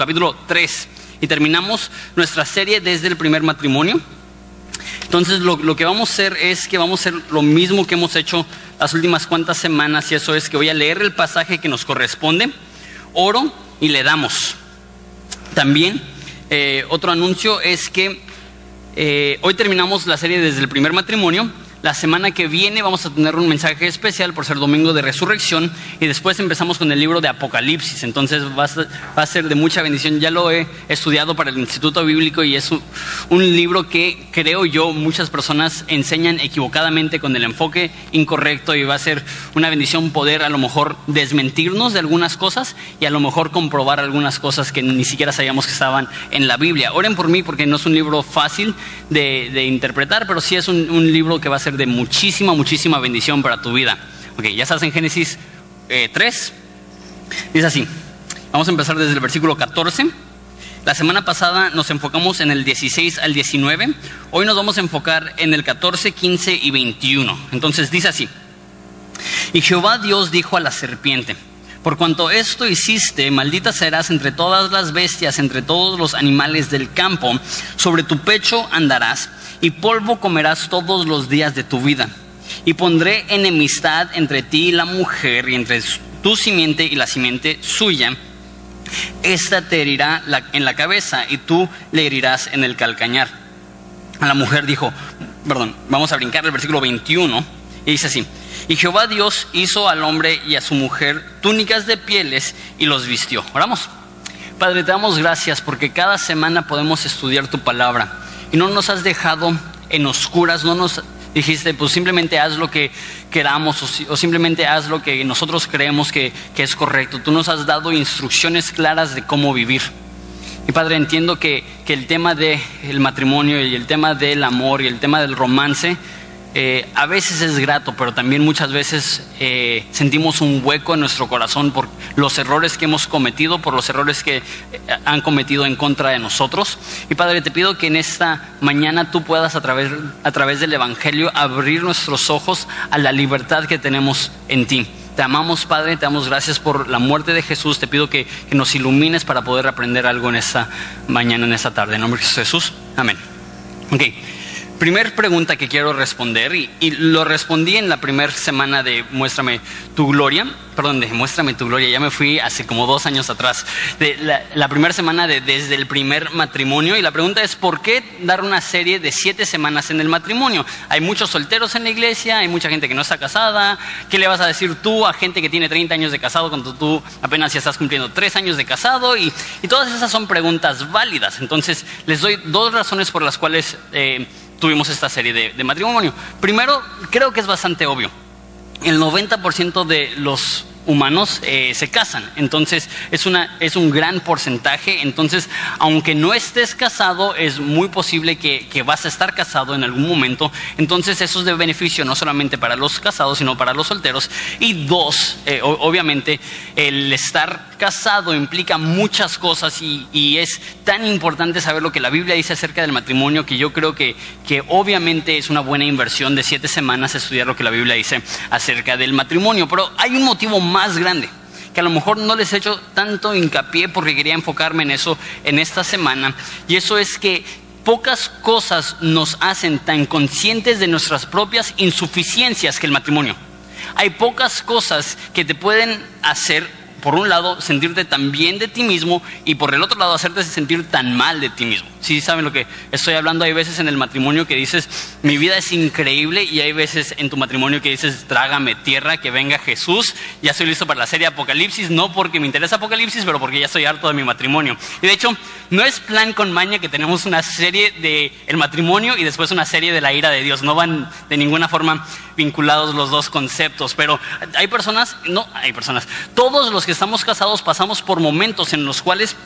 capítulo 3 y terminamos nuestra serie desde el primer matrimonio. Entonces lo, lo, que vamos a hacer es que vamos a hacer lo mismo que hemos hecho las últimas cuantas semanas y eso es que voy a leer el pasaje que nos corresponde, oro y le damos. También eh, otro anuncio es que eh, hoy terminamos la serie desde el primer matrimonio la semana que viene vamos a tener un mensaje especial por ser domingo de resurrección y después empezamos con el libro de Apocalipsis. Entonces va a, ser de mucha bendición. Ya lo he estudiado para el Instituto Bíblico y es un, libro que creo yo muchas personas enseñan equivocadamente con el enfoque incorrecto y va a ser una bendición poder a lo mejor desmentirnos de algunas cosas y a lo mejor comprobar algunas cosas que ni siquiera sabíamos que estaban en la Biblia. Oren por mí porque no es un libro fácil de, interpretar, pero sí es un libro que va a ser de muchísima, muchísima bendición para tu vida. Ok, ya estás en Génesis 3. Eh, Dice así, vamos a empezar desde el versículo 14. La semana pasada nos enfocamos en el 16 al 19. Hoy nos vamos a enfocar en el 14, 15 y 21. Entonces dice así. Y Jehová Dios dijo a la serpiente, por cuanto esto hiciste, maldita serás entre todas las bestias, entre todos los animales del campo, sobre tu pecho andarás y polvo comerás todos los días de tu vida. Y pondré enemistad entre ti y la mujer, y entre tu simiente y la simiente suya. Esta te herirá en la cabeza y tú le herirás en el calcañar. A la mujer dijo, perdón, vamos a brincar el versículo 21, y dice así, y Jehová Dios hizo al hombre y a su mujer túnicas de pieles y los vistió. Oramos. Padre, te damos gracias porque cada semana podemos estudiar tu palabra y no nos has dejado en oscuras, no nos dijiste, pues simplemente haz lo que queramos o, simplemente haz lo que nosotros creemos que, es correcto. Tú nos has dado instrucciones claras de cómo vivir. Y Padre, entiendo que, que el tema del matrimonio y el tema del amor y el tema del romance eh, a veces es grato, pero también muchas veces eh, sentimos un hueco en nuestro corazón por los errores que hemos cometido, por los errores que eh, han cometido en contra de nosotros. Y Padre, te pido que en esta mañana tú puedas a través, a través del Evangelio abrir nuestros ojos a la libertad que tenemos en ti. Te amamos, Padre, te damos gracias por la muerte de Jesús. Te pido que, nos ilumines para poder aprender algo en esta mañana, en esta tarde. En nombre de Jesús. Amén. Okay. Primer pregunta que quiero responder, y, lo respondí en la primera semana de Muéstrame tu Gloria, perdón, de Muéstrame tu Gloria, ya me fui hace como dos años atrás, la, primera semana de desde el primer matrimonio, y la pregunta es, ¿por qué dar una serie de siete semanas en el matrimonio? Hay muchos solteros en la iglesia, hay mucha gente que no está casada, ¿qué le vas a decir tú a gente que tiene 30 años de casado cuando tú apenas ya estás cumpliendo tres años de casado? Y, todas esas son preguntas válidas, entonces les doy dos razones por las cuales... Eh, tuvimos esta serie de, matrimonio. Primero, creo que es bastante obvio. El 90% de los humanos eh, se casan. Entonces es, una, es un gran porcentaje. Entonces, aunque no estés casado, es muy posible que, vas a estar casado en algún momento. Entonces eso es de beneficio no solamente para los casados, sino para los solteros. Y dos, eh, obviamente, el estar casado implica muchas cosas y, y, es tan importante saber lo que la Biblia dice acerca del matrimonio que yo creo que, que obviamente es una buena inversión de siete semanas estudiar lo que la Biblia dice acerca del matrimonio. Pero hay un motivo más grande, que a lo mejor no les he hecho tanto hincapié porque quería enfocarme en eso en esta semana, y eso es que pocas cosas nos hacen tan conscientes de nuestras propias insuficiencias que el matrimonio. Hay pocas cosas que te pueden hacer por un lado, sentirte tan bien de ti mismo y por el otro lado, hacerte sentir tan mal de ti mismo. Si saben lo que estoy hablando, hay veces en el matrimonio que dices, mi vida es increíble y hay veces en tu matrimonio que dices, trágame tierra, que venga Jesús, ya estoy listo para la serie Apocalipsis, no porque me interesa Apocalipsis, pero porque ya estoy harto de mi matrimonio. Y de hecho, no es plan con maña que tenemos una serie de matrimonio y después una serie de la ira de Dios, no van de ninguna forma vinculados los dos conceptos, pero hay personas, no, hay personas, todos los que estamos casados pasamos por momentos en los cuales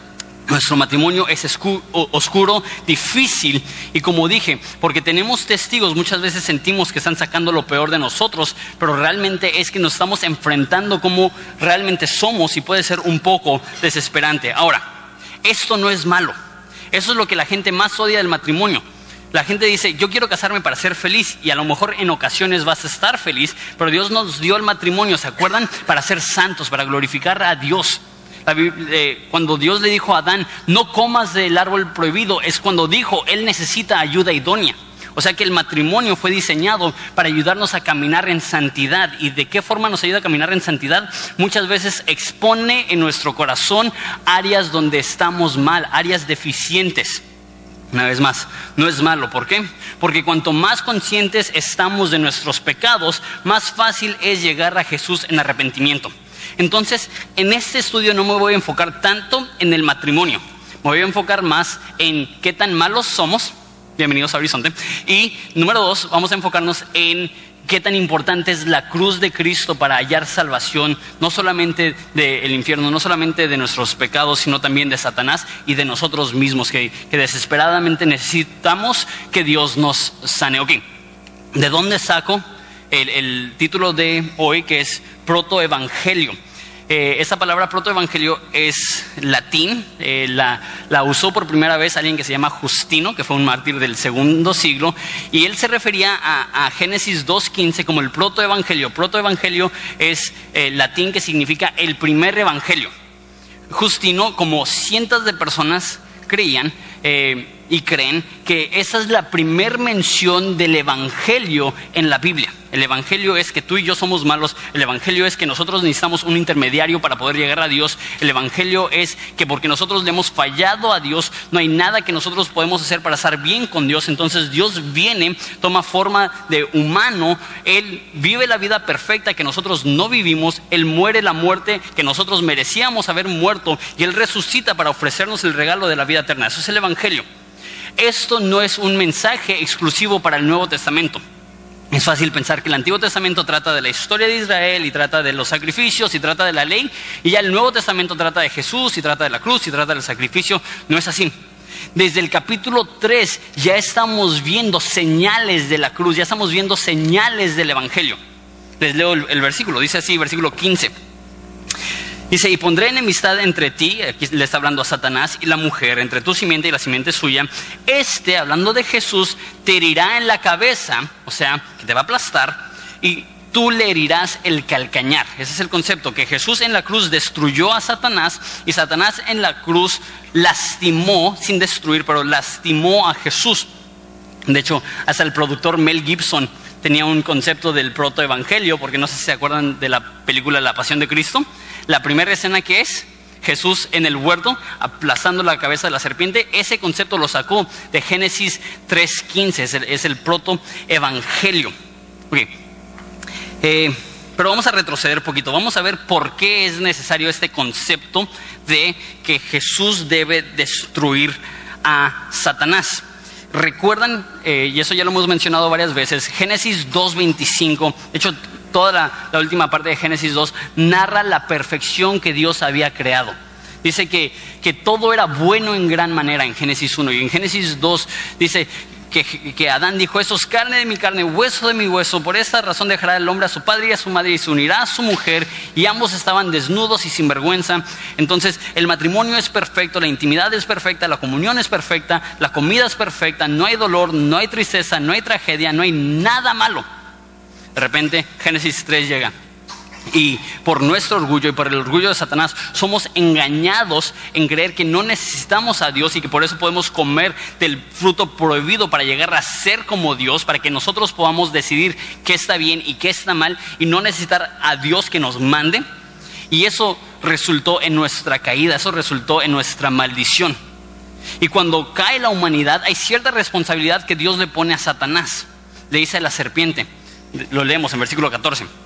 nuestro matrimonio es oscuro, difícil y como dije, porque tenemos testigos, muchas veces sentimos que están sacando lo peor de nosotros, pero realmente es que nos estamos enfrentando como realmente somos y puede ser un poco desesperante. Ahora, esto no es malo, eso es lo que la gente más odia del matrimonio. La gente dice, yo quiero casarme para ser feliz y a lo mejor en ocasiones vas a estar feliz, pero Dios nos dio el matrimonio, ¿se acuerdan? Para ser santos, para glorificar a Dios. Eh, cuando Dios le dijo a Adán, no comas del árbol prohibido, es cuando dijo, él necesita ayuda idónea. O sea que el matrimonio fue diseñado para ayudarnos a caminar en santidad. ¿Y de qué forma nos ayuda a caminar en santidad? Muchas veces expone en nuestro corazón áreas donde estamos mal, áreas deficientes. Una vez más, no es malo. ¿Por qué? Porque cuanto más conscientes estamos de nuestros pecados, más fácil es llegar a Jesús en arrepentimiento. Entonces, en este estudio no me voy a enfocar tanto en el matrimonio. Me voy a enfocar más en qué tan malos somos Bienvenidos a Horizonte. Y número dos, vamos a enfocarnos en qué tan importante es la cruz de Cristo para hallar salvación, no solamente del infierno, no solamente de nuestros pecados, sino también de Satanás y de nosotros mismos, que, desesperadamente necesitamos que Dios nos sane. Ok, ¿de dónde saco el, el título de hoy que es protoevangelio? Eh, esa palabra protoevangelio es latín, eh, la, usó por primera vez alguien que se llama Justino, que fue un mártir del segundo siglo, y él se refería a, Génesis 2.15 como el protoevangelio. Protoevangelio es eh, latín que significa el primer evangelio. Justino, como cientos de personas creían, y creen que esa es la primer mención del Evangelio en la Biblia. El Evangelio es que tú y yo somos malos. El Evangelio es que nosotros necesitamos un intermediario para poder llegar a Dios. El Evangelio es que porque nosotros le hemos fallado a Dios, no hay nada que nosotros podemos hacer para estar bien con Dios. Entonces Dios viene, toma forma de humano. Él vive la vida perfecta que nosotros no vivimos. Él muere la muerte que nosotros merecíamos haber muerto. Y Él resucita para ofrecernos el regalo de la vida eterna. Eso es el Evangelio. Esto no es un mensaje exclusivo para el Nuevo Testamento. Es fácil pensar que el Antiguo Testamento trata de la historia de Israel y trata de los sacrificios y trata de la ley, y ya el Nuevo Testamento trata de Jesús y trata de la cruz y trata del sacrificio. No es así. Desde el capítulo 3 ya estamos viendo señales de la cruz, ya estamos viendo señales del Evangelio. Les leo el, versículo, dice así, versículo 15. Dice, y pondré enemistad entre ti, aquí le está hablando a Satanás, y la mujer, entre tu simiente y la simiente suya. Este, hablando de Jesús, te herirá en la cabeza, o sea, que te va a aplastar, y tú le herirás el calcañar. Ese es el concepto, que Jesús en la cruz destruyó a Satanás, y Satanás en la cruz lastimó, sin destruir, pero lastimó a Jesús. De hecho, hasta el productor Mel Gibson tenía un concepto del protoevangelio, porque no sé si se acuerdan de la película La Pasión de Cristo la primera escena que es Jesús en el huerto aplazando la cabeza de la serpiente, ese concepto lo sacó de Génesis 3.15, es el, es el proto-evangelio. Eh, pero vamos a retroceder un poquito, vamos a ver por qué es necesario este concepto de que Jesús debe destruir a Satanás. Recuerdan, eh, y eso ya lo hemos mencionado varias veces, Génesis 2.25, de hecho toda la, última parte de Génesis 2 narra la perfección que Dios había creado. Dice que, que, todo era bueno en gran manera en Génesis 1 y en Génesis 2 dice que, Adán dijo, eso es carne de mi carne, hueso de mi hueso, por esta razón dejará el hombre a su padre y a su madre y se unirá a su mujer y ambos estaban desnudos y sin vergüenza. Entonces el matrimonio es perfecto, la intimidad es perfecta, la comunión es perfecta, la comida es perfecta, no hay dolor, no hay tristeza, no hay tragedia, no hay nada malo. De repente Génesis 3 llega. Y por nuestro orgullo y por el orgullo de Satanás somos engañados en creer que no necesitamos a Dios y que por eso podemos comer del fruto prohibido para llegar a ser como Dios, para que nosotros podamos decidir qué está bien y qué está mal y no necesitar a Dios que nos mande. Y eso resultó en nuestra caída, eso resultó en nuestra maldición. Y cuando cae la humanidad hay cierta responsabilidad que Dios le pone a Satanás. Le dice a la serpiente, lo leemos en versículo 14.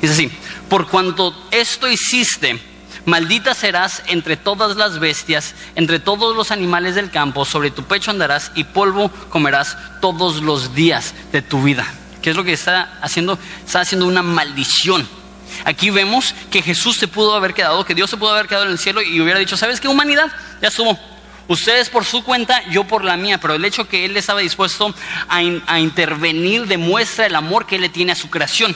Dice así, por cuanto esto hiciste, maldita serás entre todas las bestias, entre todos los animales del campo, sobre tu pecho andarás y polvo comerás todos los días de tu vida. ¿Qué es lo que está haciendo? Está haciendo una maldición. Aquí vemos que Jesús se pudo haber quedado, que Dios se pudo haber quedado en el cielo y hubiera dicho, ¿sabes qué humanidad? Ya estuvo, Ustedes por su cuenta, yo por la mía, pero el hecho que Él estaba dispuesto a, intervenir demuestra el amor que Él le tiene a su creación.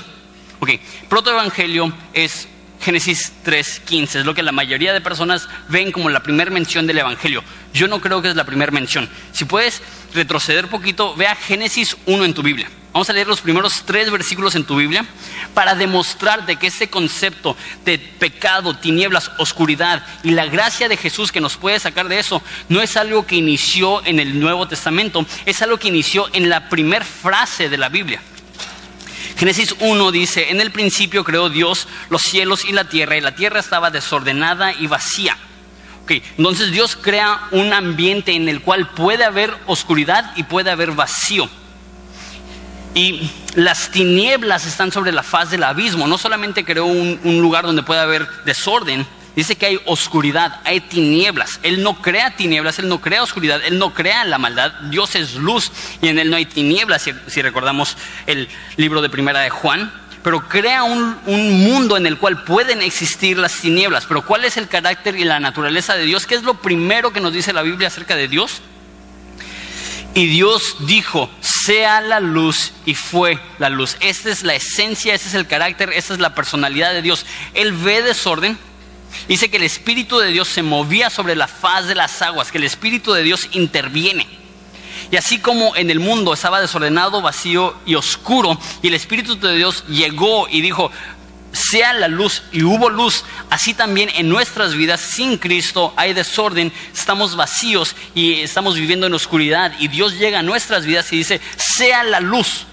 Ok, protoevangelio es Génesis 3.15, es lo que la mayoría de personas ven como la primera mención del Evangelio. Yo no creo que es la primera mención. Si puedes retroceder poquito, vea Génesis 1 en tu Biblia. Vamos a leer los primeros tres versículos en tu Biblia para demostrarte que ese concepto de pecado, tinieblas, oscuridad y la gracia de Jesús que nos puede sacar de eso no es algo que inició en el Nuevo Testamento, es algo que inició en la primera frase de la Biblia. Génesis 1 dice, en el principio creó Dios los cielos y la tierra y la tierra estaba desordenada y vacía. Okay, entonces Dios crea un ambiente en el cual puede haber oscuridad y puede haber vacío. Y las tinieblas están sobre la faz del abismo. No solamente creó un, lugar donde puede haber desorden, dice que hay oscuridad, hay tinieblas. Él no crea tinieblas, Él no crea oscuridad, Él no crea la maldad. Dios es luz y en Él no hay tinieblas, si, recordamos el libro de primera de Juan. Pero crea un, un, mundo en el cual pueden existir las tinieblas. Pero ¿cuál es el carácter y la naturaleza de Dios? ¿Qué es lo primero que nos dice la Biblia acerca de Dios? Y Dios dijo, sea la luz y fue la luz. Esta es la esencia, ese es el carácter, esta es la personalidad de Dios. Él ve desorden. Dice que el Espíritu de Dios se movía sobre la faz de las aguas, que el Espíritu de Dios interviene. Y así como en el mundo estaba desordenado, vacío y oscuro, y el Espíritu de Dios llegó y dijo, sea la luz y hubo luz, así también en nuestras vidas sin Cristo hay desorden, estamos vacíos y estamos viviendo en oscuridad y Dios llega a nuestras vidas y dice, sea la luz.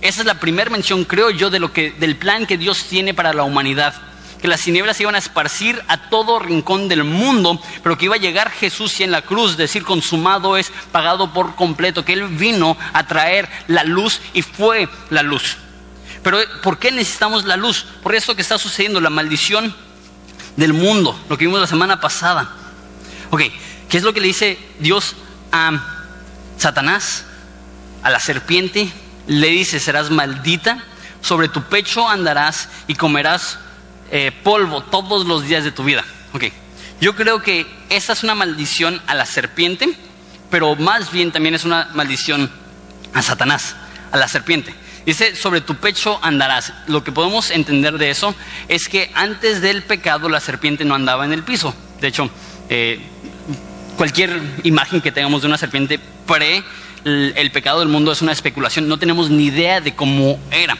Esa es la primera mención, creo yo, de lo que, del plan que Dios tiene para la humanidad. Que las tinieblas iban a esparcir a todo rincón del mundo, pero que iba a llegar Jesús y en la cruz decir consumado es pagado por completo, que Él vino a traer la luz y fue la luz. Pero ¿por qué necesitamos la luz? Por eso que está sucediendo, la maldición del mundo, lo que vimos la semana pasada. Ok, ¿qué es lo que le dice Dios a Satanás? A la serpiente le dice, serás maldita, sobre tu pecho andarás y comerás eh, polvo todos los días de tu vida. Ok, yo creo que esa es una maldición a la serpiente, pero más bien también es una maldición a Satanás, a la serpiente. Dice, sobre tu pecho andarás. Lo que podemos entender de eso es que antes del pecado la serpiente no andaba en el piso. De hecho, eh, cualquier imagen que tengamos de una serpiente pre el, pecado del mundo es una especulación. No tenemos ni idea de cómo era,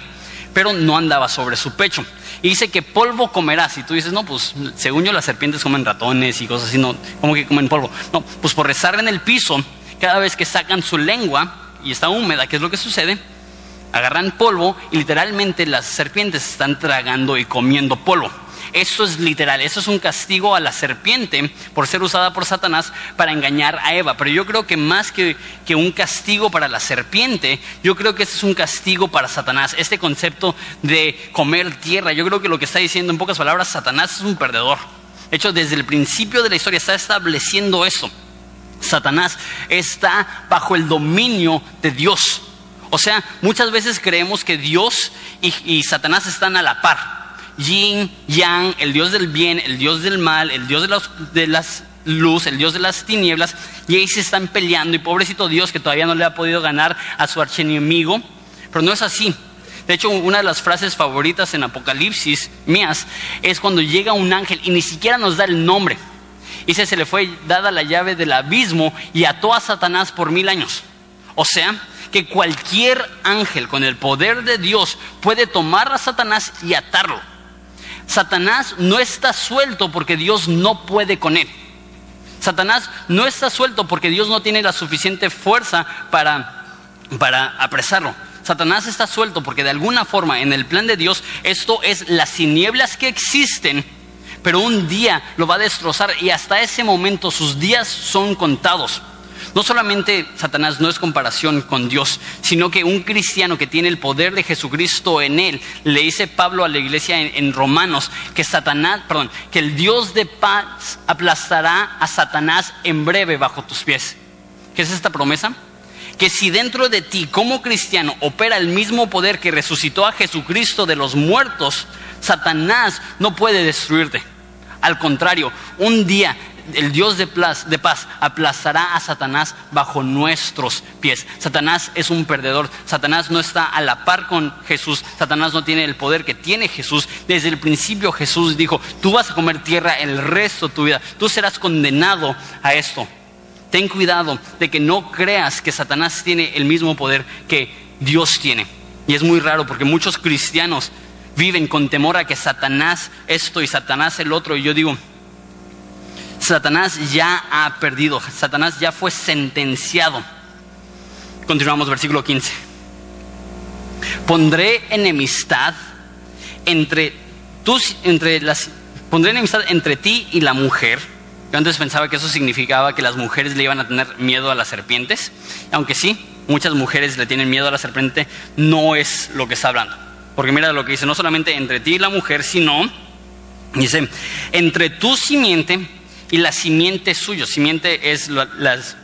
pero no andaba sobre su pecho. Y dice que polvo comerás. Y tú dices, no, pues según yo las serpientes comen ratones y cosas así, no, como que comen polvo. No, pues por rezar en el piso, cada vez que sacan su lengua y está húmeda, ¿qué es lo que sucede? agarran polvo y literalmente las serpientes están tragando y comiendo polvo. Eso es literal, eso es un castigo a la serpiente por ser usada por Satanás para engañar a Eva. Pero yo creo que más que, que, un castigo para la serpiente, yo creo que ese es un castigo para Satanás. Este concepto de comer tierra, yo creo que lo que está diciendo en pocas palabras, Satanás es un perdedor. De hecho, desde el principio de la historia está estableciendo eso. Satanás está bajo el dominio de Dios. O sea, muchas veces creemos que Dios y, Satanás están a la par. Yin, Yang, el Dios del bien, el Dios del mal, el Dios de, los, de las luz, el Dios de las tinieblas, y ahí se están peleando. Y pobrecito Dios que todavía no le ha podido ganar a su archienemigo. Pero no es así. De hecho, una de las frases favoritas en Apocalipsis mías es cuando llega un ángel y ni siquiera nos da el nombre. Dice, se le fue dada la llave del abismo y ató a Satanás por mil años. O sea, que cualquier ángel con el poder de Dios puede tomar a Satanás y atarlo. Satanás no está suelto porque Dios no puede con él. Satanás no está suelto porque Dios no tiene la suficiente fuerza para, para apresarlo. Satanás está suelto porque de alguna forma en el plan de Dios esto es las tinieblas que existen, pero un día lo va a destrozar y hasta ese momento sus días son contados. No solamente Satanás no es comparación con Dios, sino que un cristiano que tiene el poder de Jesucristo en él, le dice Pablo a la iglesia en, Romanos que Satanás, perdón, que el Dios de paz aplastará a Satanás en breve bajo tus pies. ¿Qué es esta promesa? Que si dentro de ti como cristiano opera el mismo poder que resucitó a Jesucristo de los muertos, Satanás no puede destruirte. Al contrario, un día el Dios de paz, de paz aplastará a Satanás bajo nuestros pies. Satanás es un perdedor. Satanás no está a la par con Jesús. Satanás no tiene el poder que tiene Jesús. Desde el principio Jesús dijo, tú vas a comer tierra el resto de tu vida. Tú serás condenado a esto. Ten cuidado de que no creas que Satanás tiene el mismo poder que Dios tiene. Y es muy raro porque muchos cristianos viven con temor a que Satanás esto y Satanás el otro. Y yo digo, Satanás ya ha perdido, Satanás ya fue sentenciado. Continuamos versículo 15. Pondré enemistad entre tus, entre las, pondré enemistad entre ti y la mujer. Yo antes pensaba que eso significaba que las mujeres le iban a tener miedo a las serpientes, aunque sí, muchas mujeres le tienen miedo a la serpiente, no es lo que está hablando. Porque mira lo que dice, no solamente entre ti y la mujer, sino, dice, entre tu simiente y la simiente suyo. Simiente es las,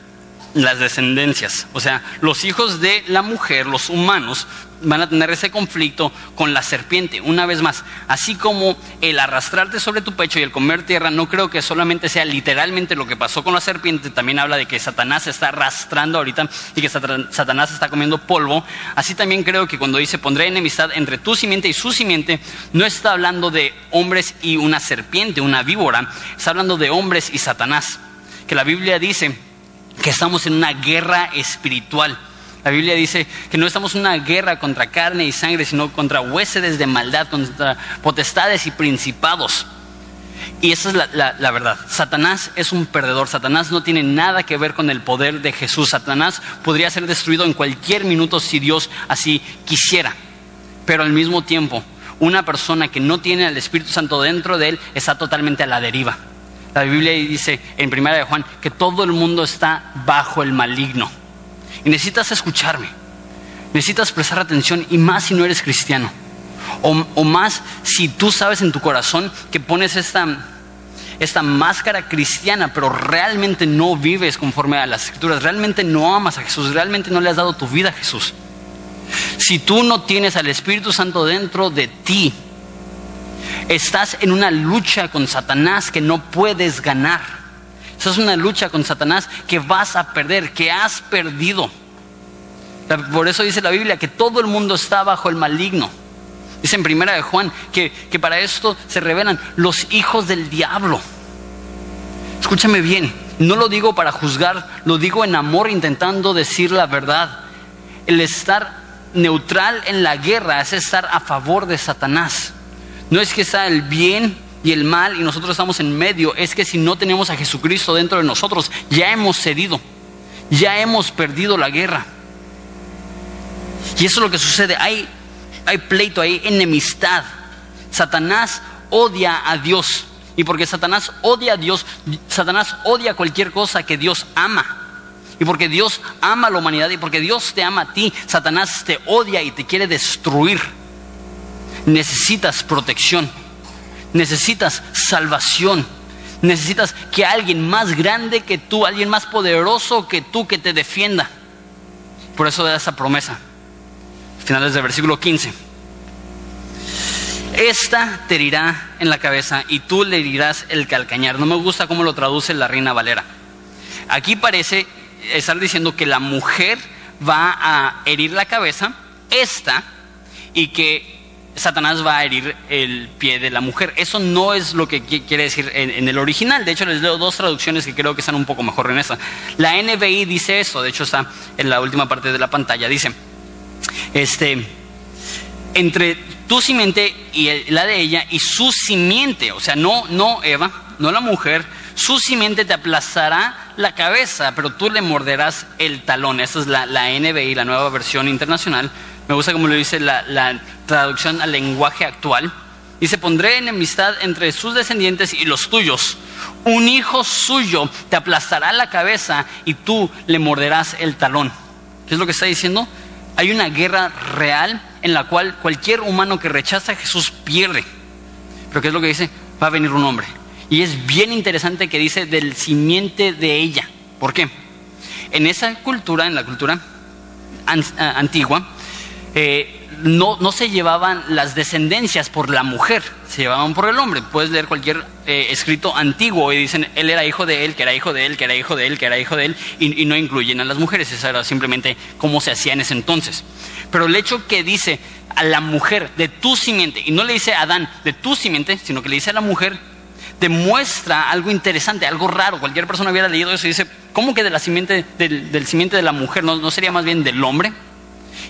las descendencias. O sea, los hijos de la mujer, los humanos, van a tener ese conflicto con la serpiente. Una vez más, así como el arrastrarte sobre tu pecho y el comer tierra, no creo que solamente sea literalmente lo que pasó con la serpiente, también habla de que Satanás se está arrastrando ahorita y que Satanás está comiendo polvo. Así también creo que cuando dice pondré enemistad entre tu simiente y su simiente, no está hablando de hombres y una serpiente, una víbora, está hablando de hombres y Satanás. Que la Biblia dice que estamos en una guerra espiritual la Biblia dice que no estamos en una guerra contra carne y sangre, sino contra huéspedes de maldad, contra potestades y principados. Y esa es la, verdad. Satanás es un perdedor. Satanás no tiene nada que ver con el poder de Jesús. Satanás podría ser destruido en cualquier minuto si Dios así quisiera. Pero al mismo tiempo, una persona que no tiene al Espíritu Santo dentro de él está totalmente a la deriva. La Biblia dice en Primera de Juan que todo el mundo está bajo el maligno. Y necesitas escucharme. Necesitas prestar atención y más si no eres cristiano. O, más si tú sabes en tu corazón que pones esta, esta máscara cristiana, pero realmente no vives conforme a las escrituras, realmente no amas a Jesús, realmente no le has dado tu vida a Jesús. Si tú no tienes al Espíritu Santo dentro de ti, estás en una lucha con Satanás que no puedes ganar. Esa es una lucha con Satanás que vas a perder, que has perdido. Por eso dice la Biblia que todo el mundo está bajo el maligno. Dice en primera de Juan que, que para esto se revelan los hijos del diablo. Escúchame bien, no lo digo para juzgar, lo digo en amor intentando decir la verdad. El estar neutral en la guerra es estar a favor de Satanás. No es que sea el bien y el mal y nosotros estamos en medio, es que si no tenemos a Jesucristo dentro de nosotros, ya hemos cedido, ya hemos perdido la guerra. Y eso es lo que sucede, hay, hay pleito, hay enemistad. Satanás odia a Dios. Y porque Satanás odia a Dios, Satanás odia cualquier cosa que Dios ama. Y porque Dios ama a la humanidad y porque Dios te ama a ti, Satanás te odia y te quiere destruir. Necesitas protección necesitas salvación. Necesitas que alguien más grande que tú, alguien más poderoso que tú, que te defienda. Por eso da esa promesa. Finales del versículo 15. Esta te herirá en la cabeza y tú le herirás el calcañar. No me gusta cómo lo traduce la reina Valera. Aquí parece estar diciendo que la mujer va a herir la cabeza, esta, y que Satanás va a herir el pie de la mujer. Eso no es lo que quiere decir en, el original. De hecho, les leo dos traducciones que creo que están un poco mejor en esa. La NBI dice eso, de hecho está en la última parte de la pantalla. Dice, este, entre tu simiente y la de ella y su simiente, o sea, no, no Eva, no la mujer, su simiente te aplastará la cabeza, pero tú le morderás el talón. Esa es la, la NBI, la nueva versión internacional. Me gusta como lo dice la, la traducción al lenguaje actual. Dice, pondré enemistad entre sus descendientes y los tuyos. Un hijo suyo te aplastará la cabeza y tú le morderás el talón. ¿Qué es lo que está diciendo? Hay una guerra real en la cual cualquier humano que rechaza a Jesús pierde. Pero ¿qué es lo que dice? Va a venir un hombre. Y es bien interesante que dice del simiente de ella. ¿Por qué? En esa cultura, en la cultura antigua, eh, no, se llevaban las descendencias por la mujer, se llevaban por el hombre. Puedes leer cualquier eh, escrito antiguo y dicen, él era hijo de él, que era hijo de él, que era hijo de él, que era hijo de él, y, no incluyen a las mujeres. Eso era simplemente cómo se hacía en ese entonces. Pero el hecho que dice a la mujer de tu simiente, y no le dice a Adán de tu simiente, sino que le dice a la mujer, demuestra algo interesante, algo raro. Cualquier persona hubiera leído eso y dice, ¿cómo que de la simiente, del, simiente de la mujer? ¿No, ¿No sería más bien del hombre?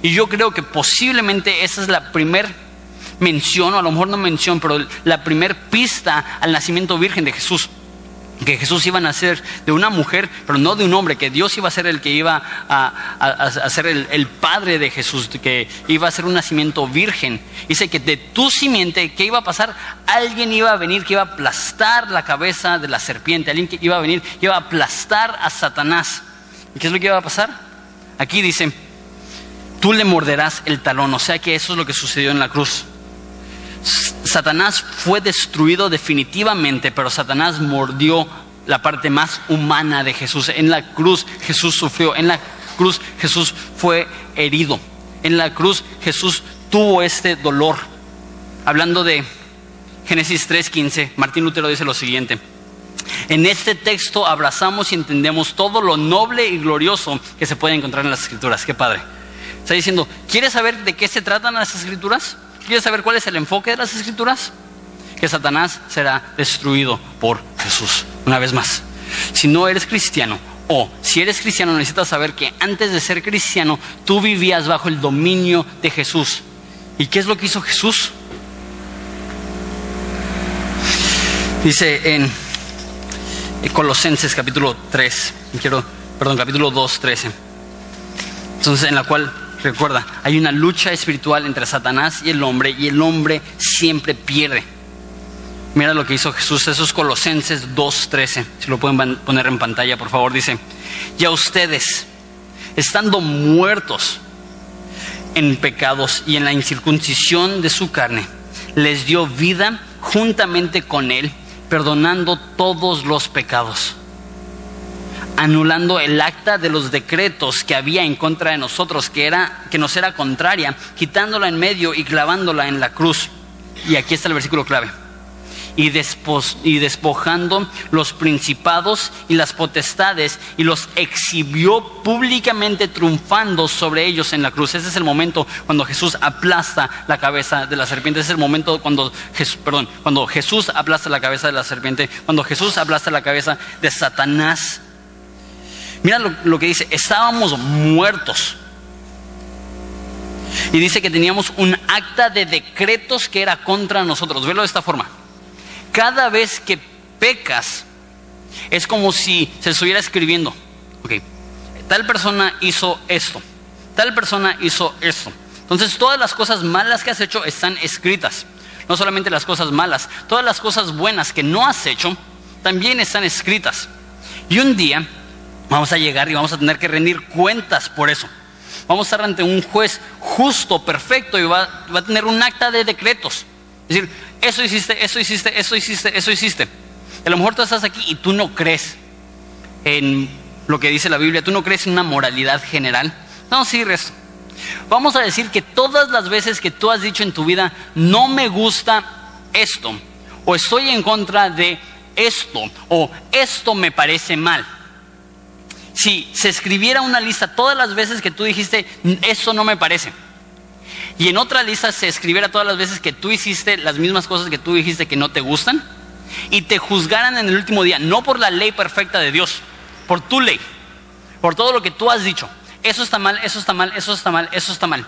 Y yo creo que posiblemente esa es la primer mención, o a lo mejor no mención, pero la primer pista al nacimiento virgen de Jesús que Jesús iba a nacer de una mujer, pero no de un hombre, que Dios iba a ser el que iba a, ser el, padre de Jesús, que iba a ser un nacimiento virgen. Dice que de tu simiente, ¿qué iba a pasar? Alguien iba a venir que iba a aplastar la cabeza de la serpiente, alguien que iba a venir, que iba a aplastar a Satanás. ¿Y qué es lo que iba a pasar? Aquí dice, tú le morderás el talón, o sea que eso es lo que sucedió en la cruz. Satanás fue destruido definitivamente, pero Satanás mordió la parte más humana de Jesús. En la cruz Jesús sufrió, en la cruz Jesús fue herido, en la cruz Jesús tuvo este dolor. Hablando de Génesis 3:15, Martín Lutero dice lo siguiente. En este texto abrazamos y entendemos todo lo noble y glorioso que se puede encontrar en las escrituras. Qué padre. Está diciendo, ¿quieres saber de qué se tratan las escrituras? ¿Quieres saber cuál es el enfoque de las escrituras? Que Satanás será destruido por Jesús. Una vez más, si no eres cristiano o si eres cristiano necesitas saber que antes de ser cristiano tú vivías bajo el dominio de Jesús. ¿Y qué es lo que hizo Jesús? Dice en Colosenses capítulo 3, quiero, perdón, capítulo 2, 13. Entonces, en la cual Recuerda, hay una lucha espiritual entre Satanás y el hombre y el hombre siempre pierde. Mira lo que hizo Jesús, esos Colosenses 2.13, si lo pueden poner en pantalla, por favor, dice, y a ustedes, estando muertos en pecados y en la incircuncisión de su carne, les dio vida juntamente con Él, perdonando todos los pecados anulando el acta de los decretos que había en contra de nosotros, que, era, que nos era contraria, quitándola en medio y clavándola en la cruz. Y aquí está el versículo clave. Y, y despojando los principados y las potestades y los exhibió públicamente triunfando sobre ellos en la cruz. Ese es el momento cuando Jesús aplasta la cabeza de la serpiente. Ese es el momento cuando Jesús, perdón, cuando Jesús aplasta la cabeza de la serpiente, cuando Jesús aplasta la cabeza de Satanás Mira lo, que dice, estábamos muertos. Y dice que teníamos un acta de decretos que era contra nosotros. Velo de esta forma. Cada vez que pecas, es como si se estuviera escribiendo. Ok, tal persona hizo esto. Tal persona hizo esto. Entonces todas las cosas malas que has hecho están escritas. No solamente las cosas malas, todas las cosas buenas que no has hecho también están escritas. Y un día Vamos a llegar y vamos a tener que rendir cuentas por eso. Vamos a estar ante un juez justo, perfecto, y va, a tener un acta de decretos. Es decir, eso hiciste, eso hiciste, eso hiciste, eso hiciste. A lo mejor tú estás aquí y tú no crees en lo que dice la Biblia, tú no crees en una moralidad general. No, sí, resto. Vamos a decir que todas las veces que tú has dicho en tu vida, no me gusta esto, o estoy en contra de esto, o esto me parece mal si se escribiera una lista todas las veces que tú dijiste, eso no me parece, y en otra lista se escribiera todas las veces que tú hiciste las mismas cosas que tú dijiste que no te gustan, y te juzgaran en el último día, no por la ley perfecta de Dios, por tu ley, por todo lo que tú has dicho, eso está mal, eso está mal, eso está mal, eso está mal.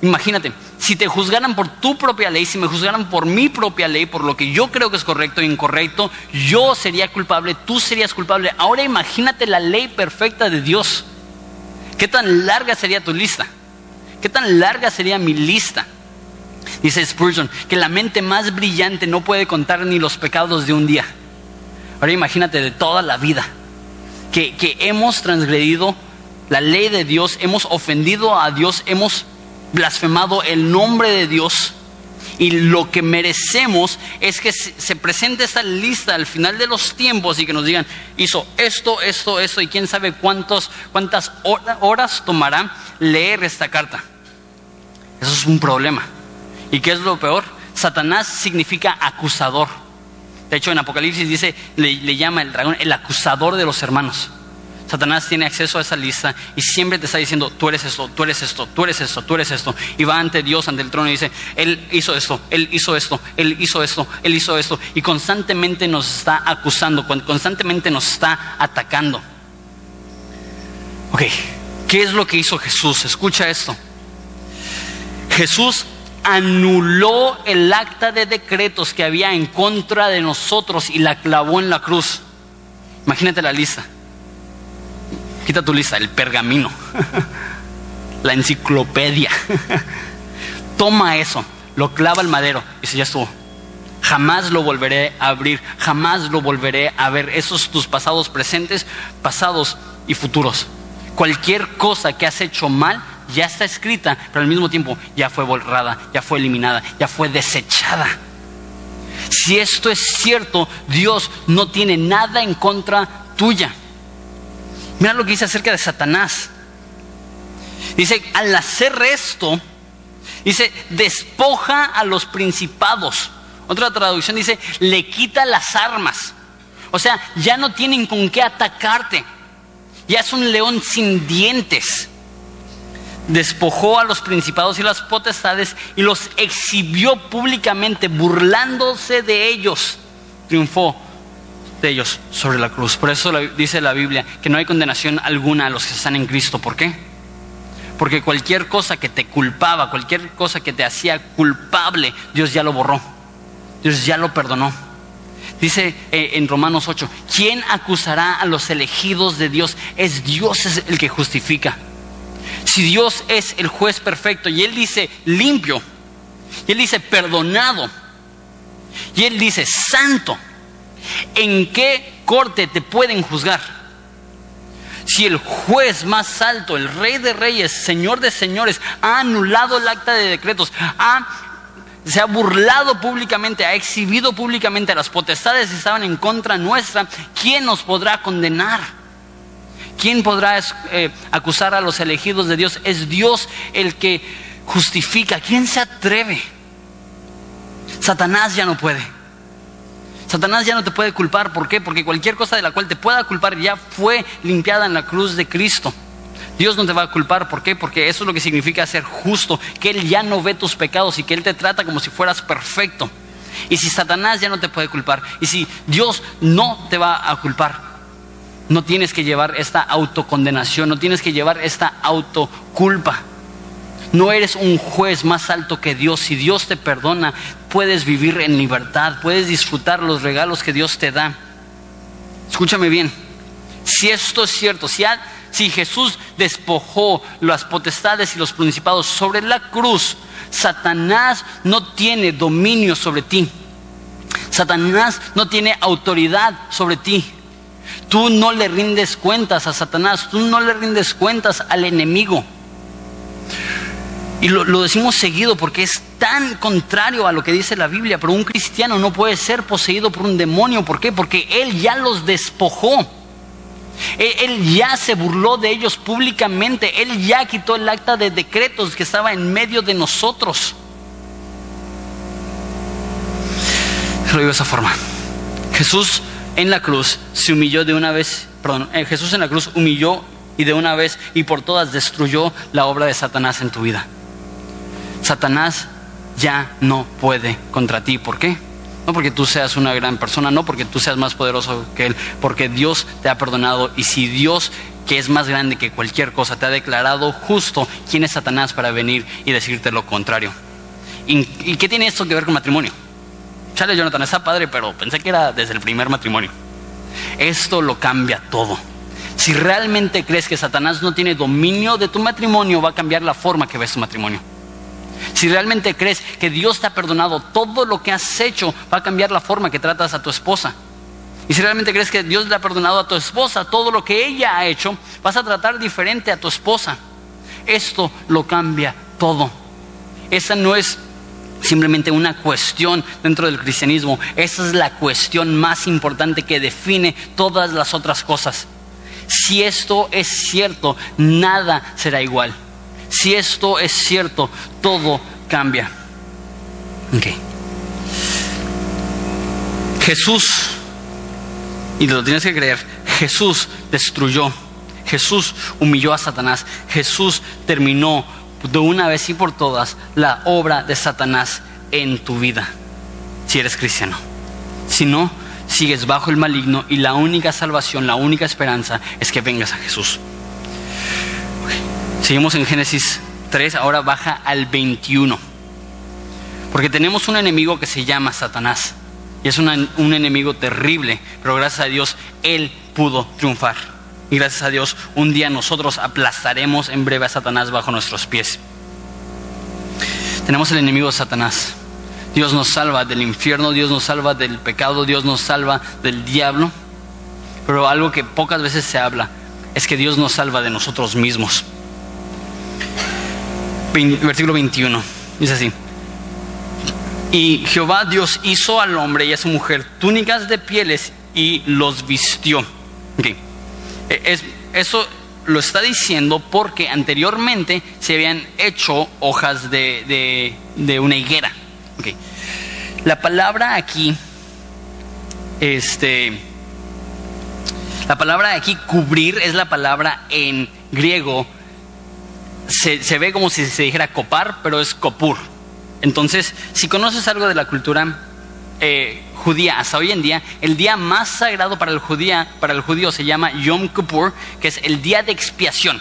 Imagínate, si te juzgaran por tu propia ley, si me juzgaran por mi propia ley, por lo que yo creo que es correcto e incorrecto, yo sería culpable, tú serías culpable. Ahora imagínate la ley perfecta de Dios. ¿Qué tan larga sería tu lista? ¿Qué tan larga sería mi lista? Dice Spurgeon que la mente más brillante no puede contar ni los pecados de un día. Ahora imagínate de toda la vida que, que hemos transgredido la ley de Dios, hemos ofendido a Dios, hemos blasfemado el nombre de Dios y lo que merecemos es que se presente esta lista al final de los tiempos y que nos digan, hizo esto, esto, esto y quién sabe cuántos, cuántas horas tomará leer esta carta. Eso es un problema. ¿Y qué es lo peor? Satanás significa acusador. De hecho, en Apocalipsis dice, le, le llama el dragón el acusador de los hermanos. Satanás tiene acceso a esa lista y siempre te está diciendo, tú eres esto, tú eres esto, tú eres esto, tú eres esto. Y va ante Dios, ante el trono y dice, Él hizo esto, Él hizo esto, Él hizo esto, Él hizo esto. Y constantemente nos está acusando, constantemente nos está atacando. Ok, ¿Qué es lo que hizo Jesús? Escucha esto. Jesús anuló el acta de decretos que había en contra de nosotros y la clavó en la cruz. Imagínate la lista. Quita tu lista, el pergamino, la enciclopedia. Toma eso, lo clava al madero y dice, ya estuvo. Jamás lo volveré a abrir, jamás lo volveré a ver. Esos tus pasados presentes, pasados y futuros. Cualquier cosa que has hecho mal ya está escrita, pero al mismo tiempo ya fue borrada, ya fue eliminada, ya fue desechada. Si esto es cierto, Dios no tiene nada en contra tuya. Mira lo que dice acerca de Satanás. Dice, al hacer esto, dice, despoja a los principados. Otra traducción dice, le quita las armas. O sea, ya no tienen con qué atacarte. Ya es un león sin dientes despojó a los principados y las potestades y los exhibió públicamente, burlándose de ellos. Triunfó de ellos sobre la cruz. Por eso dice la Biblia que no hay condenación alguna a los que están en Cristo. ¿Por qué? Porque cualquier cosa que te culpaba, cualquier cosa que te hacía culpable, Dios ya lo borró. Dios ya lo perdonó. Dice eh, en Romanos 8, ¿quién acusará a los elegidos de Dios? Es Dios el que justifica. Si Dios es el juez perfecto y Él dice limpio, y Él dice perdonado, y Él dice santo, ¿en qué corte te pueden juzgar? Si el juez más alto, el rey de reyes, señor de señores, ha anulado el acta de decretos, se ha burlado públicamente, ha exhibido públicamente a las potestades que estaban en contra nuestra, ¿quién nos podrá condenar? ¿Quién podrá eh, acusar a los elegidos de Dios? Es Dios el que justifica. ¿Quién se atreve? Satanás ya no puede. Satanás ya no te puede culpar. ¿Por qué? Porque cualquier cosa de la cual te pueda culpar ya fue limpiada en la cruz de Cristo. Dios no te va a culpar. ¿Por qué? Porque eso es lo que significa ser justo. Que Él ya no ve tus pecados y que Él te trata como si fueras perfecto. Y si Satanás ya no te puede culpar. Y si Dios no te va a culpar no tienes que llevar esta autocondenación, no tienes que llevar esta autoculpa. No eres un juez más alto que Dios. Si Dios te perdona, puedes vivir en libertad, puedes disfrutar los regalos que Dios te da. Escúchame bien, si esto es cierto, si, Jesús despojó las potestades y los principados sobre la cruz, Satanás no tiene dominio sobre ti. Satanás no tiene autoridad sobre ti. Tú no le rindes cuentas a Satanás, tú no le rindes cuentas al enemigo. Y lo, decimos seguido porque es tan contrario a lo que dice la Biblia, pero un cristiano no puede ser poseído por un demonio. ¿Por qué? Porque él ya los despojó. Él, él ya se burló de ellos públicamente. Él ya quitó el acta de decretos que estaba en medio de nosotros. Lo digo de esa forma. Jesús en la cruz se humilló de una vez, perdón, eh, Jesús en la cruz humilló y de una vez y por todas destruyó la obra de Satanás en tu vida. Satanás ya no puede contra ti. ¿Por qué? No porque tú seas una gran persona, no porque tú seas más poderoso que Él, porque Dios te ha perdonado y si Dios, que es más grande que cualquier cosa, te ha declarado justo, ¿quién es Satanás para venir y decirte lo contrario? ¿Y, qué tiene esto que ver con matrimonio? chale Jonathan, está padre, pero pensé que era desde el primer matrimonio. Esto lo cambia todo. Si realmente crees que Satanás no tiene dominio de tu matrimonio, va a cambiar la forma que ves tu matrimonio. Si realmente crees que Dios te ha perdonado todo lo que has hecho, va a cambiar la forma que tratas a tu esposa. Y si realmente crees que Dios le ha perdonado a tu esposa todo lo que ella ha hecho, vas a tratar diferente a tu esposa. Esto lo cambia todo. Esa no es simplemente una cuestión dentro del cristianismo. Esa es la cuestión más importante que define todas las otras cosas. Si esto es cierto, nada será igual. Si esto es cierto, todo cambia. Jesús, y lo tienes que creer, Jesús destruyó, Jesús humilló a Satanás, Jesús terminó de una vez y por todas la obra de Satanás en tu vida, si eres cristiano. Si no, sigues bajo el maligno y la única salvación, la única esperanza es que vengas a Jesús. Seguimos en Génesis 3, ahora baja al 21. Porque tenemos un enemigo que se llama Satanás. Y es un enemigo terrible, pero gracias a Dios Él pudo triunfar. Y gracias a Dios un día nosotros aplastaremos en breve a Satanás bajo nuestros pies. Tenemos el enemigo de Satanás. Dios nos salva del infierno, Dios nos salva del pecado, Dios nos salva del diablo. Pero algo que pocas veces se habla es que Dios nos salva de nosotros mismos. Versículo 21. Dice así. Y Jehová Dios hizo al hombre y a su mujer túnicas de pieles y los vistió. E, eso lo está diciendo porque anteriormente se habían hecho hojas de, una higuera. La palabra aquí, este, la palabra aquí cubrir es la palabra en griego. Se, ve como si se dijera copar, pero es copur. Entonces, si conoces algo de la cultura eh, judía hasta hoy en día, el día más sagrado para el, judía, para el judío se llama Yom Kippur, que es el día de expiación.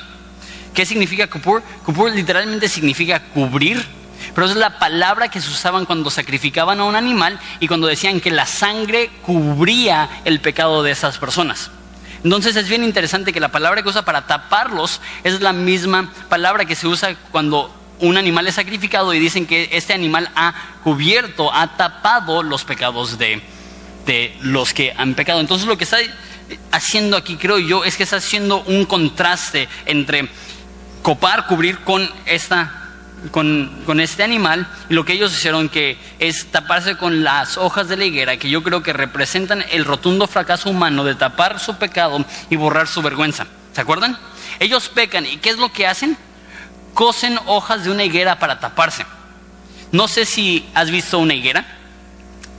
¿Qué significa Kippur? Kippur literalmente significa cubrir, pero es la palabra que se usaban cuando sacrificaban a un animal y cuando decían que la sangre cubría el pecado de esas personas. Entonces es bien interesante que la palabra que usa para taparlos es la misma palabra que se usa cuando un animal es sacrificado y dicen que este animal ha cubierto, ha tapado los pecados de, los que han pecado. Entonces lo que está haciendo aquí, creo yo, es que está haciendo un contraste entre copar, cubrir con esta con, con, este animal y lo que ellos hicieron que es taparse con las hojas de la higuera que yo creo que representan el rotundo fracaso humano de tapar su pecado y borrar su vergüenza. ¿Se acuerdan? Ellos pecan y ¿qué es lo que hacen? cosen hojas de una higuera para taparse. No sé si has visto una higuera,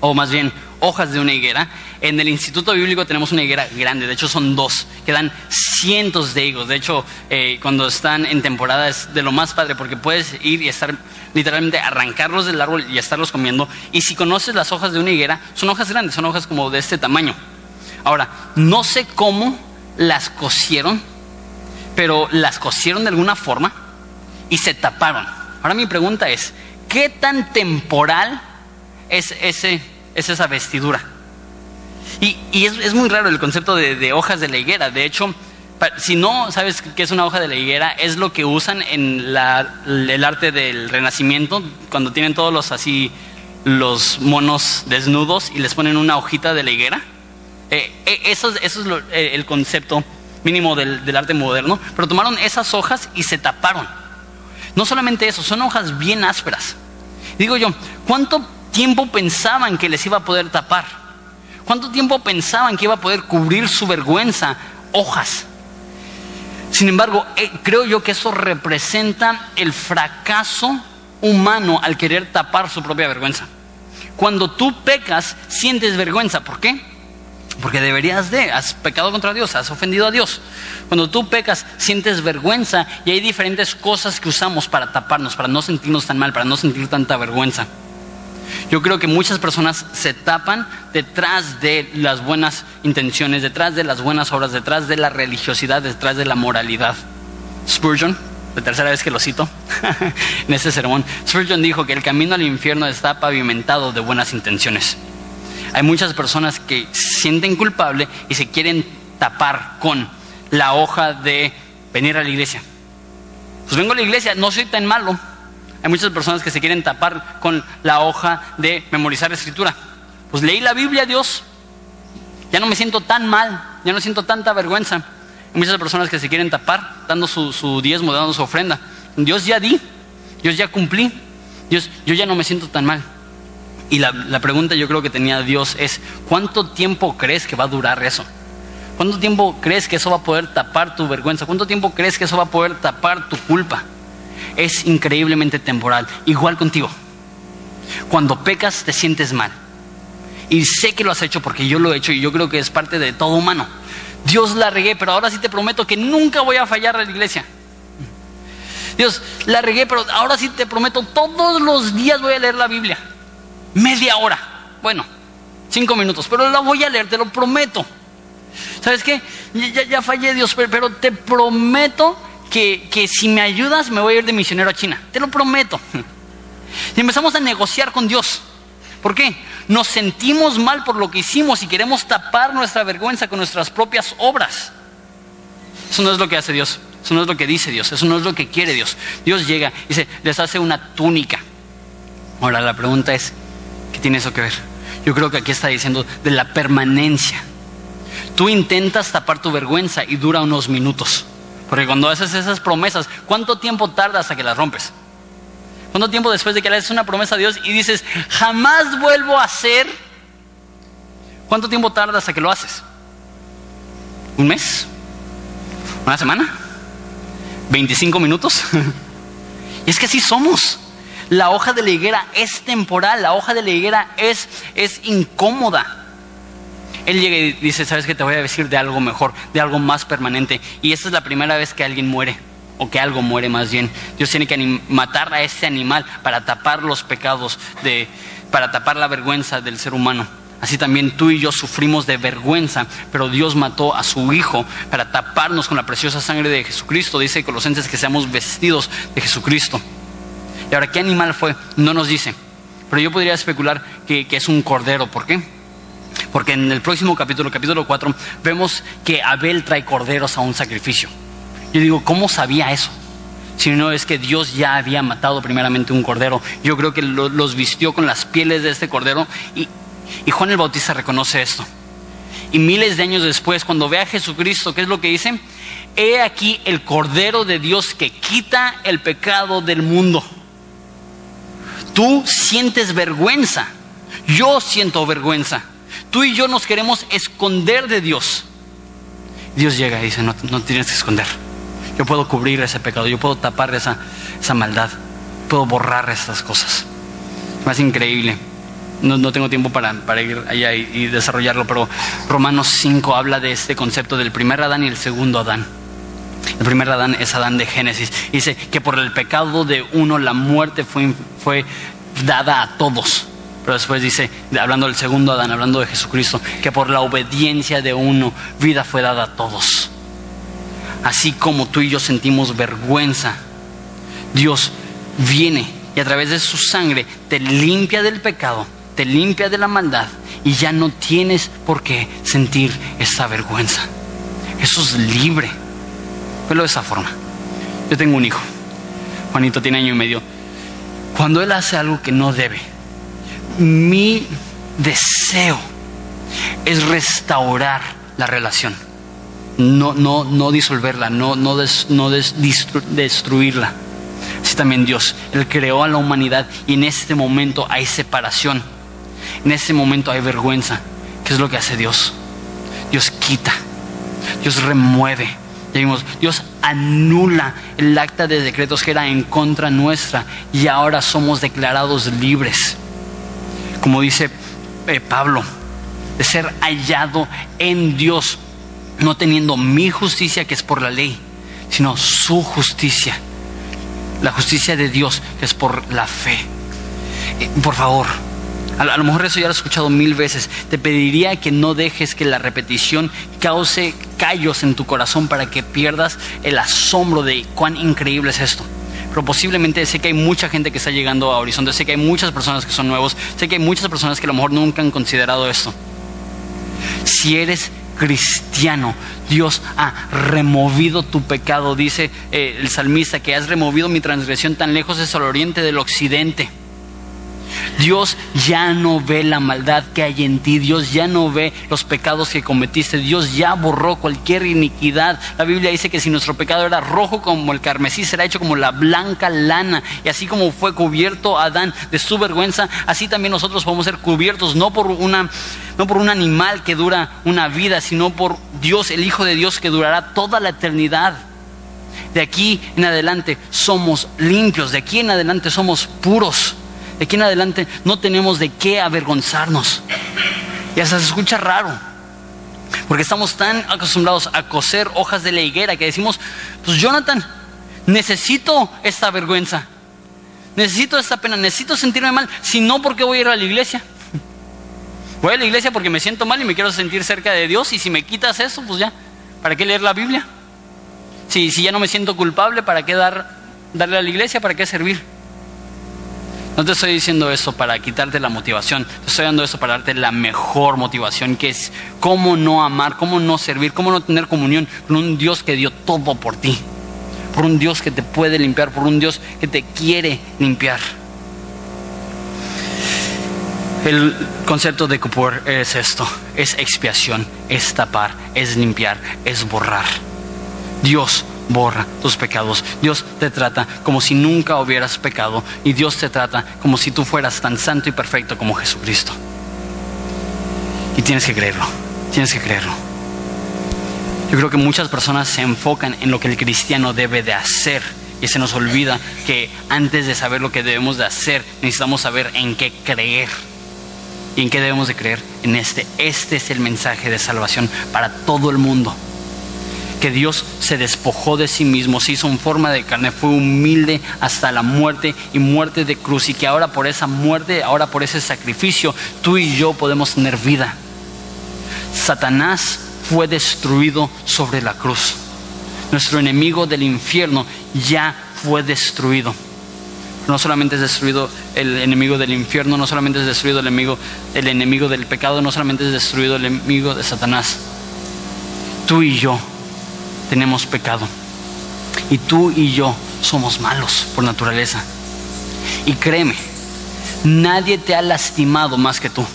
o más bien hojas de una higuera. En el Instituto Bíblico tenemos una higuera grande, de hecho son dos, que dan cientos de higos. De hecho, eh, cuando están en temporada es de lo más padre porque puedes ir y estar literalmente arrancarlos del árbol y estarlos comiendo. Y si conoces las hojas de una higuera, son hojas grandes, son hojas como de este tamaño. Ahora, no sé cómo las cosieron, pero las cosieron de alguna forma y se taparon. Ahora mi pregunta es, ¿qué tan temporal es, ese, es esa vestidura? Y, es, muy raro el concepto de, hojas de la higuera. De hecho, si no sabes qué es una hoja de la higuera, es lo que usan en el arte del Renacimiento, cuando tienen todos los así los monos desnudos y les ponen una hojita de la higuera. Eh, eh, eso, es eh, el concepto mínimo del arte moderno. Pero tomaron esas hojas y se taparon. No solamente eso, son hojas bien ásperas. Digo yo, ¿cuánto tiempo pensaban que les iba a poder tapar? ¿Cuánto tiempo pensaban que iba a poder cubrir su vergüenza? Hojas. Sin embargo, eh, creo yo que eso representa el fracaso humano al querer tapar su propia vergüenza. Cuando tú pecas, sientes vergüenza. ¿Por qué? Porque deberías de, has pecado contra Dios, has ofendido a Dios. Cuando tú pecas, sientes vergüenza y hay diferentes cosas que usamos para taparnos, para no sentirnos tan mal, para no sentir tanta vergüenza. Yo creo que muchas personas se tapan detrás de las buenas intenciones, detrás de las buenas obras, detrás de la religiosidad, detrás de la moralidad. Spurgeon, la tercera vez que lo cito en este sermón, Spurgeon dijo que el camino al infierno está pavimentado de buenas intenciones. Hay muchas personas que sienten culpable y se quieren tapar con la hoja de venir a la iglesia. Pues vengo a la iglesia, no soy tan malo. Hay muchas personas que se quieren tapar con la hoja de memorizar la escritura. Pues leí la Biblia, Dios. Ya no me siento tan mal, ya no siento tanta vergüenza. Hay muchas personas que se quieren tapar dando su, su diezmo, dando su ofrenda. Dios ya di, Dios ya cumplí, Dios, yo ya no me siento tan mal. Y la, pregunta yo creo que tenía Dios es, ¿cuánto tiempo crees que va a durar eso? ¿Cuánto tiempo crees que eso va a poder tapar tu vergüenza? ¿Cuánto tiempo crees que eso va a poder tapar tu culpa? Es increíblemente temporal, igual contigo. Cuando pecas te sientes mal. Y sé que lo has hecho porque yo lo he hecho y yo creo que es parte de todo humano. Dios la regué, pero ahora sí te prometo que nunca voy a fallar a la iglesia. Dios, la regué, pero ahora sí te prometo, todos los días voy a leer la Biblia media hora. Bueno, cinco minutos, pero la voy a leer, te lo prometo. ¿Sabes qué? Ya, fallé, Dios, pero, te prometo que, que si me ayudas me voy a ir de misionero a China. Te lo prometo. Y empezamos a negociar con Dios. ¿Por qué? Nos sentimos mal por lo que hicimos y queremos tapar nuestra vergüenza con nuestras propias obras. Eso no es lo que hace Dios. Eso no es lo que dice Dios. Eso no es lo que quiere Dios. Dios llega y dice, les hace una túnica. Ahora la pregunta es, ¿qué tiene eso que ver? Yo creo que aquí está diciendo de la permanencia. Tú intentas tapar tu vergüenza y dura unos minutos. Porque cuando haces esas promesas, ¿cuánto tiempo tardas hasta que las rompes? ¿Cuánto tiempo después de que haces una promesa a Dios y dices, jamás vuelvo a hacer? ¿Cuánto tiempo tardas hasta que lo haces? ¿Un mes? ¿Una semana? ¿25 minutos? y es que así somos. La hoja de la higuera es temporal, la hoja de la higuera es, es incómoda. Él llega y dice, ¿sabes qué? Te voy a decir de algo mejor, de algo más permanente. Y esta es la primera vez que alguien muere o que algo muere más bien. Dios tiene que matar a ese animal para tapar los pecados, de, para tapar la vergüenza del ser humano. Así también tú y yo sufrimos de vergüenza, pero Dios mató a su Hijo para taparnos con la preciosa sangre de Jesucristo. Dice Colosenses que seamos vestidos de Jesucristo. Y ahora, ¿qué animal fue? No nos dice. Pero yo podría especular que, que es un cordero. ¿Por qué? Porque en el próximo capítulo, capítulo 4, vemos que Abel trae corderos a un sacrificio. Yo digo, ¿cómo sabía eso? Si no es que Dios ya había matado primeramente un cordero. Yo creo que los vistió con las pieles de este cordero y, y Juan el Bautista reconoce esto. Y miles de años después, cuando ve a Jesucristo, ¿qué es lo que dice? He aquí el Cordero de Dios que quita el pecado del mundo. Tú sientes vergüenza, yo siento vergüenza. Tú y yo nos queremos esconder de Dios. Dios llega y dice, no, no tienes que esconder. Yo puedo cubrir ese pecado, yo puedo tapar esa, esa maldad, puedo borrar estas cosas. Más increíble. No, tengo tiempo para, ir allá y, desarrollarlo, pero Romanos 5 habla de este concepto del primer Adán y el segundo Adán. El primer Adán es Adán de Génesis. Dice que por el pecado de uno la muerte fue, fue dada a todos. Pero después dice, hablando del segundo Adán, hablando de Jesucristo, que por la obediencia de uno vida fue dada a todos así como tú y yo sentimos vergüenza, Dios viene y a través de su sangre te limpia del pecado, te limpia de la maldad y ya no tienes por qué sentir esa vergüenza. Eso es libre. Velo de esa forma. Yo tengo un hijo. Juanito tiene año y medio. Cuando él hace algo que no debe, mi deseo es restaurar la relación no, no, no disolverla, no, no, no destruirla. Así también Dios, Él creó a la humanidad y en este momento hay separación, en este momento hay vergüenza. ¿Qué es lo que hace Dios? Dios quita, Dios remueve. Ya vimos, Dios anula el acta de decretos que era en contra nuestra y ahora somos declarados libres. Como dice eh, Pablo, de ser hallado en Dios no teniendo mi justicia que es por la ley, sino su justicia, la justicia de Dios que es por la fe. Eh, por favor, a lo mejor eso ya lo he escuchado mil veces. Te pediría que no dejes que la repetición cause callos en tu corazón para que pierdas el asombro de cuán increíble es esto. Pero posiblemente sé que hay mucha gente que está llegando a Horizonte, sé que hay muchas personas que son nuevos, sé que hay muchas personas que a lo mejor nunca han considerado esto. Si eres cristiano. Dios ha removido tu pecado, dice eh, el salmista, que has removido mi transgresión tan lejos es al oriente del occidente. Dios ya no ve la maldad que hay en ti, Dios ya no ve los pecados que cometiste, Dios ya borró cualquier iniquidad. La Biblia dice que si nuestro pecado era rojo como el carmesí, será hecho como la blanca lana. Y así como fue cubierto Adán de su vergüenza, así también nosotros podemos ser cubiertos, no por, una, no por un animal que dura una vida, sino por Dios, el Hijo de Dios que durará toda la eternidad. De aquí en adelante somos limpios, de aquí en adelante somos puros. De aquí en adelante no tenemos de qué avergonzarnos. Y hasta se escucha raro. Porque estamos tan acostumbrados a coser hojas de la higuera que decimos, pues Jonathan, necesito esta vergüenza. Necesito esta pena, necesito sentirme mal. Si no, ¿por qué voy a ir a la iglesia? Voy a la iglesia porque me siento mal y me quiero sentir cerca de Dios. Y si me quitas eso, pues ya, ¿para qué leer la Biblia? Si, si ya no me siento culpable, ¿para qué dar, darle a la iglesia? ¿Para qué servir? No te estoy diciendo eso para quitarte la motivación, te estoy dando eso para darte la mejor motivación, que es cómo no amar, cómo no servir, cómo no tener comunión con un Dios que dio todo por ti, por un Dios que te puede limpiar, por un Dios que te quiere limpiar. El concepto de Kippur es esto, es expiación, es tapar, es limpiar, es borrar. Dios borra tus pecados. Dios te trata como si nunca hubieras pecado y Dios te trata como si tú fueras tan santo y perfecto como Jesucristo. Y tienes que creerlo, tienes que creerlo. Yo creo que muchas personas se enfocan en lo que el cristiano debe de hacer y se nos olvida que antes de saber lo que debemos de hacer, necesitamos saber en qué creer. ¿Y en qué debemos de creer? En este. Este es el mensaje de salvación para todo el mundo que Dios se despojó de sí mismo, se hizo en forma de carne, fue humilde hasta la muerte y muerte de cruz y que ahora por esa muerte, ahora por ese sacrificio, tú y yo podemos tener vida. Satanás fue destruido sobre la cruz. Nuestro enemigo del infierno ya fue destruido. No solamente es destruido el enemigo del infierno, no solamente es destruido el enemigo, el enemigo del pecado, no solamente es destruido el enemigo de Satanás. Tú y yo tenemos pecado. Y tú y yo somos malos por naturaleza. Y créeme, nadie te ha lastimado más que tú.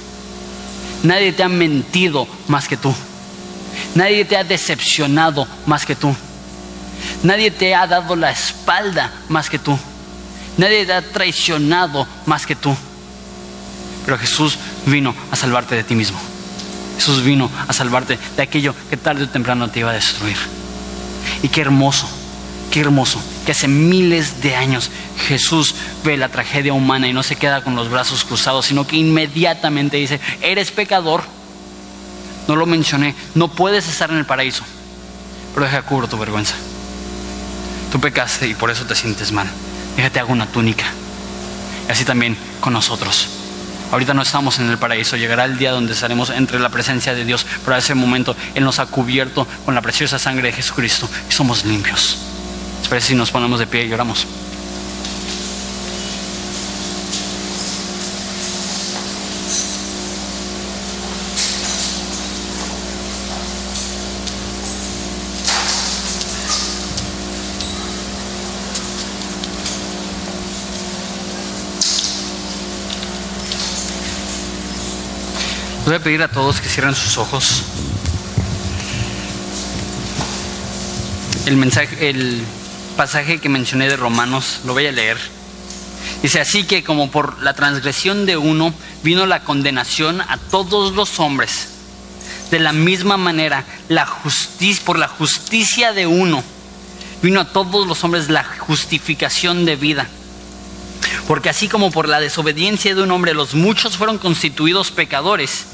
Nadie te ha mentido más que tú. Nadie te ha decepcionado más que tú. Nadie te ha dado la espalda más que tú. Nadie te ha traicionado más que tú. Pero Jesús vino a salvarte de ti mismo. Jesús vino a salvarte de aquello que tarde o temprano te iba a destruir. Y qué hermoso, qué hermoso, que hace miles de años Jesús ve la tragedia humana y no se queda con los brazos cruzados, sino que inmediatamente dice, eres pecador. No lo mencioné, no puedes estar en el paraíso, pero deja cubro tu vergüenza. Tú pecaste y por eso te sientes mal. Déjate hago una túnica. Y así también con nosotros. Ahorita no estamos en el paraíso, llegará el día donde estaremos entre la presencia de Dios, pero a ese momento Él nos ha cubierto con la preciosa sangre de Jesucristo y somos limpios. Espera si nos ponemos de pie y lloramos. Voy a pedir a todos que cierren sus ojos. El mensaje, el pasaje que mencioné de Romanos, lo voy a leer. Dice así que como por la transgresión de uno vino la condenación a todos los hombres. De la misma manera, la justicia, por la justicia de uno vino a todos los hombres la justificación de vida. Porque así como por la desobediencia de un hombre los muchos fueron constituidos pecadores,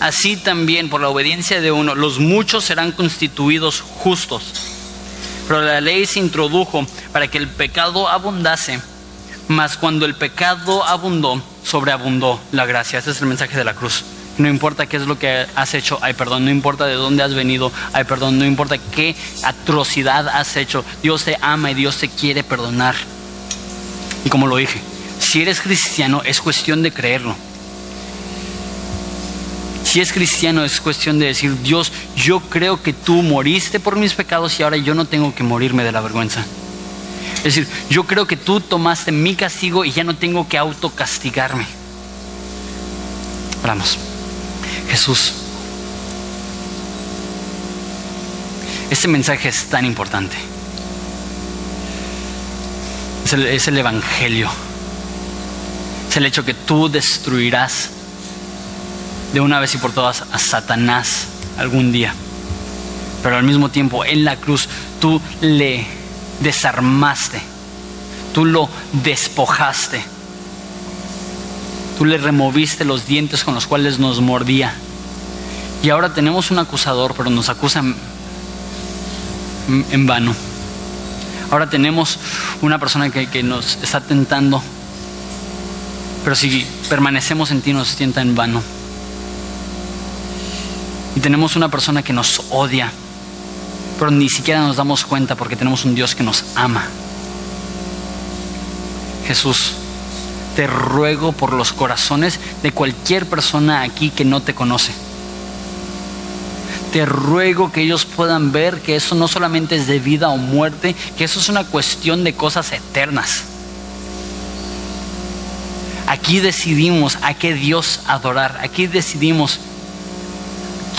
así también por la obediencia de uno, los muchos serán constituidos justos. Pero la ley se introdujo para que el pecado abundase, mas cuando el pecado abundó, sobreabundó la gracia. Ese es el mensaje de la cruz. No importa qué es lo que has hecho, hay perdón. No importa de dónde has venido, hay perdón. No importa qué atrocidad has hecho. Dios te ama y Dios te quiere perdonar. Y como lo dije, si eres cristiano es cuestión de creerlo. Si es cristiano es cuestión de decir, Dios, yo creo que tú moriste por mis pecados y ahora yo no tengo que morirme de la vergüenza. Es decir, yo creo que tú tomaste mi castigo y ya no tengo que autocastigarme. Oramos. Jesús, este mensaje es tan importante. Es el, es el Evangelio. Es el hecho que tú destruirás de una vez y por todas a Satanás algún día. Pero al mismo tiempo en la cruz tú le desarmaste, tú lo despojaste, tú le removiste los dientes con los cuales nos mordía. Y ahora tenemos un acusador, pero nos acusan en vano. Ahora tenemos una persona que, que nos está tentando, pero si permanecemos en ti nos tienta en vano. Y tenemos una persona que nos odia. pero ni siquiera nos damos cuenta porque tenemos un Dios que nos ama. Jesús, te ruego por los corazones de cualquier persona aquí que no te conoce. Te ruego que ellos puedan ver que eso no solamente es de vida o muerte, que eso es una cuestión de cosas eternas. Aquí decidimos a qué Dios adorar, aquí decidimos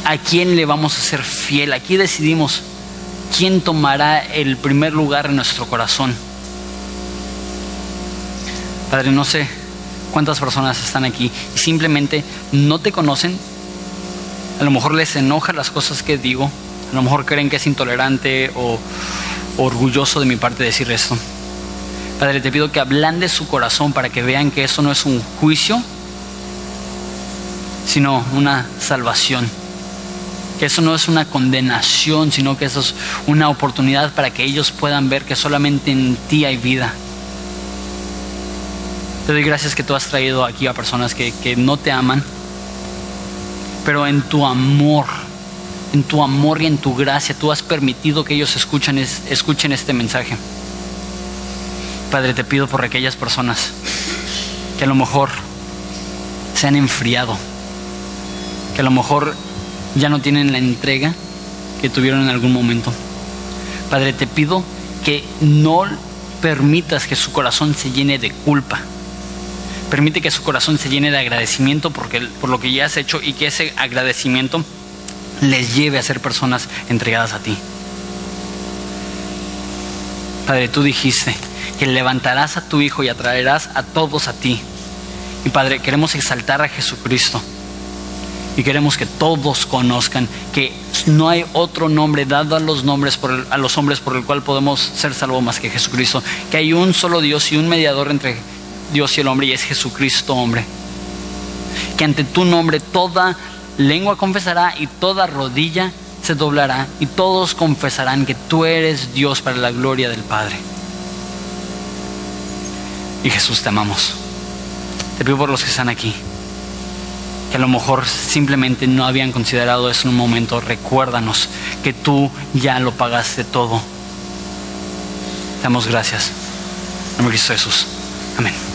a quién le vamos a ser fiel, aquí decidimos quién tomará el primer lugar en nuestro corazón. Padre, no sé cuántas personas están aquí y simplemente no te conocen. A lo mejor les enoja las cosas que digo. A lo mejor creen que es intolerante o orgulloso de mi parte decir esto. Padre, te pido que ablande su corazón para que vean que eso no es un juicio, sino una salvación. Que eso no es una condenación, sino que eso es una oportunidad para que ellos puedan ver que solamente en ti hay vida te doy gracias que tú has traído aquí a personas que, no te aman, pero en tu amor, en tu amor y en tu gracia, tú has permitido que ellos escuchen, escuchen este mensaje. Padre, te pido por aquellas personas que a lo mejor se han enfriado, que a lo mejor ya no tienen la entrega que tuvieron en algún momento. Padre, te pido que no permitas que su corazón se llene de culpa Permite que su corazón se llene de agradecimiento porque, por lo que ya has hecho y que ese agradecimiento les lleve a ser personas entregadas a ti. Padre, tú dijiste que levantarás a tu Hijo y atraerás a todos a ti. Y Padre, queremos exaltar a Jesucristo. Y queremos que todos conozcan que no hay otro nombre dado a los, nombres a los hombres por el cual podemos ser salvos más que Jesucristo. Que hay un solo Dios y un mediador entre Dios y el hombre y es Jesucristo hombre. Que ante tu nombre toda lengua confesará y toda rodilla se doblará y todos confesarán que tú eres Dios para la gloria del Padre. Y Jesús te amamos. Te pido por los que están aquí, que a lo mejor simplemente no habían considerado eso en un momento, recuérdanos que tú ya lo pagaste todo. Damos gracias. En de Jesús. Amén.